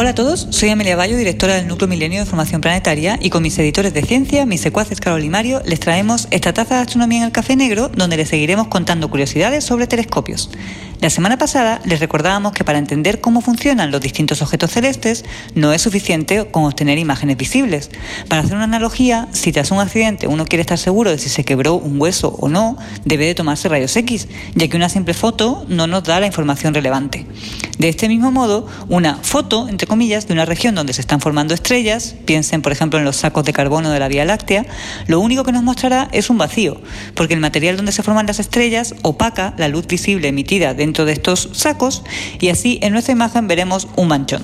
Hola a todos, soy Amelia Bayo, directora del Núcleo Milenio de Formación Planetaria, y con mis editores de ciencia, mis secuaces Carol y Mario, les traemos esta taza de astronomía en el Café Negro, donde les seguiremos contando curiosidades sobre telescopios. La semana pasada les recordábamos que para entender cómo funcionan los distintos objetos celestes no es suficiente con obtener imágenes visibles. Para hacer una analogía, si tras un accidente uno quiere estar seguro de si se quebró un hueso o no, debe de tomarse rayos X, ya que una simple foto no nos da la información relevante. De este mismo modo, una foto, entre de una región donde se están formando estrellas, piensen por ejemplo en los sacos de carbono de la Vía Láctea, lo único que nos mostrará es un vacío, porque el material donde se forman las estrellas opaca la luz visible emitida de dentro de estos sacos y así en nuestra imagen veremos un manchón.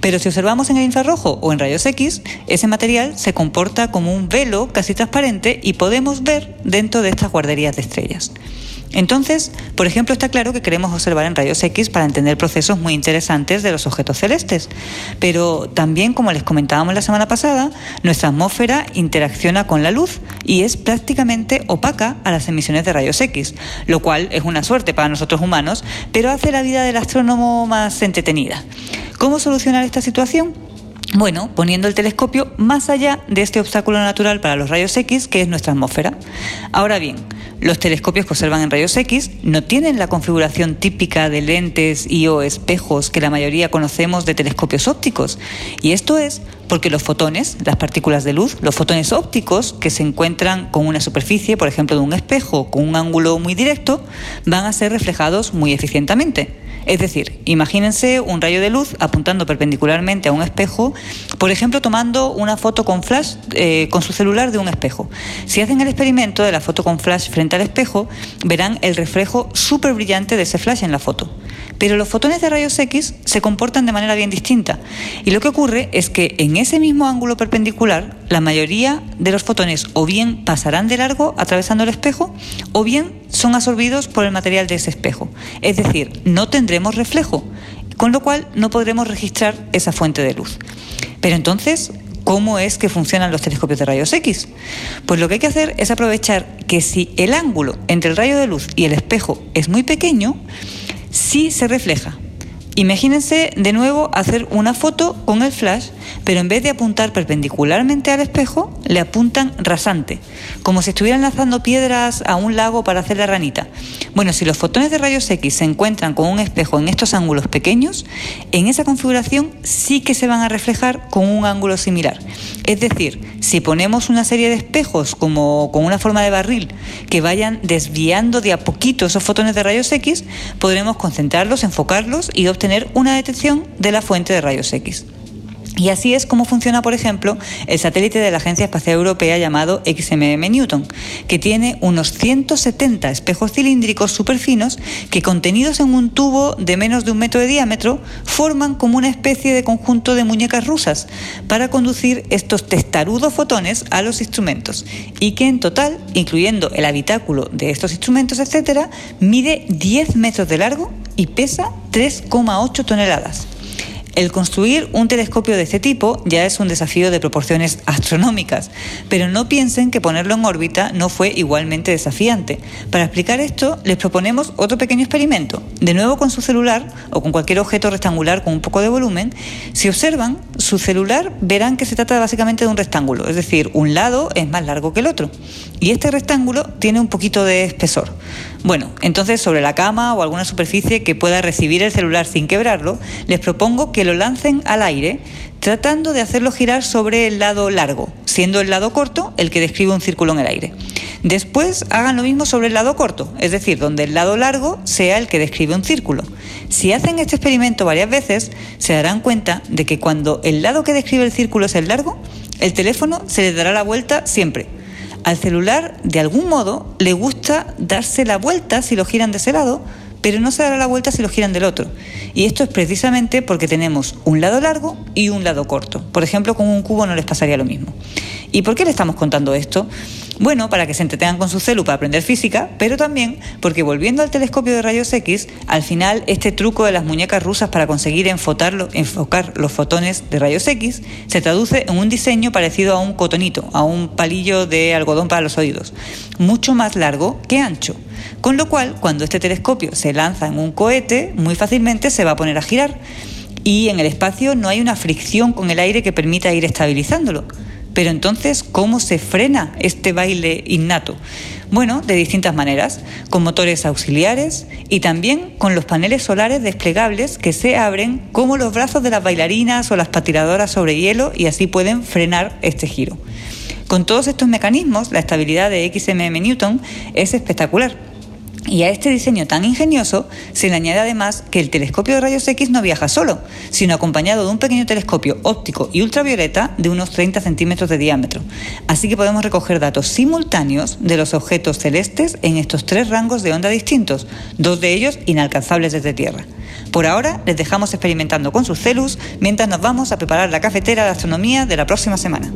Pero si observamos en el infrarrojo o en rayos X, ese material se comporta como un velo casi transparente y podemos ver dentro de estas guarderías de estrellas. Entonces, por ejemplo, está claro que queremos observar en rayos X para entender procesos muy interesantes de los objetos celestes. Pero también, como les comentábamos la semana pasada, nuestra atmósfera interacciona con la luz y es prácticamente opaca a las emisiones de rayos X, lo cual es una suerte para nosotros humanos, pero hace la vida del astrónomo más entretenida. ¿Cómo solucionar esta situación? Bueno, poniendo el telescopio más allá de este obstáculo natural para los rayos X, que es nuestra atmósfera. Ahora bien, los telescopios que observan en rayos X no tienen la configuración típica de lentes y o espejos que la mayoría conocemos de telescopios ópticos. Y esto es porque los fotones, las partículas de luz, los fotones ópticos que se encuentran con una superficie, por ejemplo, de un espejo con un ángulo muy directo, van a ser reflejados muy eficientemente. Es decir, imagínense un rayo de luz apuntando perpendicularmente a un espejo, por ejemplo, tomando una foto con flash eh, con su celular de un espejo. Si hacen el experimento de la foto con flash frente al espejo, verán el reflejo súper brillante de ese flash en la foto. Pero los fotones de rayos X se comportan de manera bien distinta. Y lo que ocurre es que en ese mismo ángulo perpendicular, la mayoría de los fotones o bien pasarán de largo atravesando el espejo, o bien son absorbidos por el material de ese espejo. Es decir, no tendremos reflejo, con lo cual no podremos registrar esa fuente de luz. Pero entonces, ¿cómo es que funcionan los telescopios de rayos X? Pues lo que hay que hacer es aprovechar que si el ángulo entre el rayo de luz y el espejo es muy pequeño, sí se refleja. Imagínense de nuevo hacer una foto con el flash, pero en vez de apuntar perpendicularmente al espejo, le apuntan rasante, como si estuvieran lanzando piedras a un lago para hacer la ranita. Bueno, si los fotones de rayos X se encuentran con un espejo en estos ángulos pequeños, en esa configuración sí que se van a reflejar con un ángulo similar. Es decir, si ponemos una serie de espejos como con una forma de barril que vayan desviando de a poquito esos fotones de rayos X, podremos concentrarlos, enfocarlos y obtener tener una detección de la fuente de rayos X. Y así es como funciona, por ejemplo, el satélite de la Agencia Espacial Europea llamado XMM Newton, que tiene unos 170 espejos cilíndricos superfinos que contenidos en un tubo de menos de un metro de diámetro forman como una especie de conjunto de muñecas rusas para conducir estos testarudos fotones a los instrumentos y que en total, incluyendo el habitáculo de estos instrumentos, etcétera, mide 10 metros de largo y pesa 3,8 toneladas. El construir un telescopio de este tipo ya es un desafío de proporciones astronómicas, pero no piensen que ponerlo en órbita no fue igualmente desafiante. Para explicar esto, les proponemos otro pequeño experimento. De nuevo con su celular o con cualquier objeto rectangular con un poco de volumen, si observan su celular verán que se trata básicamente de un rectángulo, es decir, un lado es más largo que el otro. Y este rectángulo tiene un poquito de espesor. Bueno, entonces sobre la cama o alguna superficie que pueda recibir el celular sin quebrarlo, les propongo que lo lancen al aire tratando de hacerlo girar sobre el lado largo, siendo el lado corto el que describe un círculo en el aire. Después hagan lo mismo sobre el lado corto, es decir, donde el lado largo sea el que describe un círculo. Si hacen este experimento varias veces, se darán cuenta de que cuando el lado que describe el círculo es el largo, el teléfono se le dará la vuelta siempre al celular, de algún modo, le gusta darse la vuelta si lo giran de ese lado, pero no se dará la vuelta si lo giran del otro. Y esto es precisamente porque tenemos un lado largo y un lado corto. Por ejemplo, con un cubo no les pasaría lo mismo. ¿Y por qué le estamos contando esto? Bueno, para que se entretengan con su celu para aprender física, pero también porque volviendo al telescopio de rayos X, al final este truco de las muñecas rusas para conseguir enfocar los fotones de rayos X se traduce en un diseño parecido a un cotonito, a un palillo de algodón para los oídos, mucho más largo que ancho. Con lo cual, cuando este telescopio se lanza en un cohete, muy fácilmente se va a poner a girar y en el espacio no hay una fricción con el aire que permita ir estabilizándolo. Pero entonces, ¿cómo se frena este baile innato? Bueno, de distintas maneras, con motores auxiliares y también con los paneles solares desplegables que se abren como los brazos de las bailarinas o las patinadoras sobre hielo y así pueden frenar este giro. Con todos estos mecanismos, la estabilidad de XMM Newton es espectacular y a este diseño tan ingenioso se le añade además que el telescopio de rayos X no viaja solo, sino acompañado de un pequeño telescopio óptico y ultravioleta de unos 30 centímetros de diámetro. Así que podemos recoger datos simultáneos de los objetos celestes en estos tres rangos de onda distintos, dos de ellos inalcanzables desde Tierra. Por ahora les dejamos experimentando con sus celus mientras nos vamos a preparar la cafetera de astronomía de la próxima semana.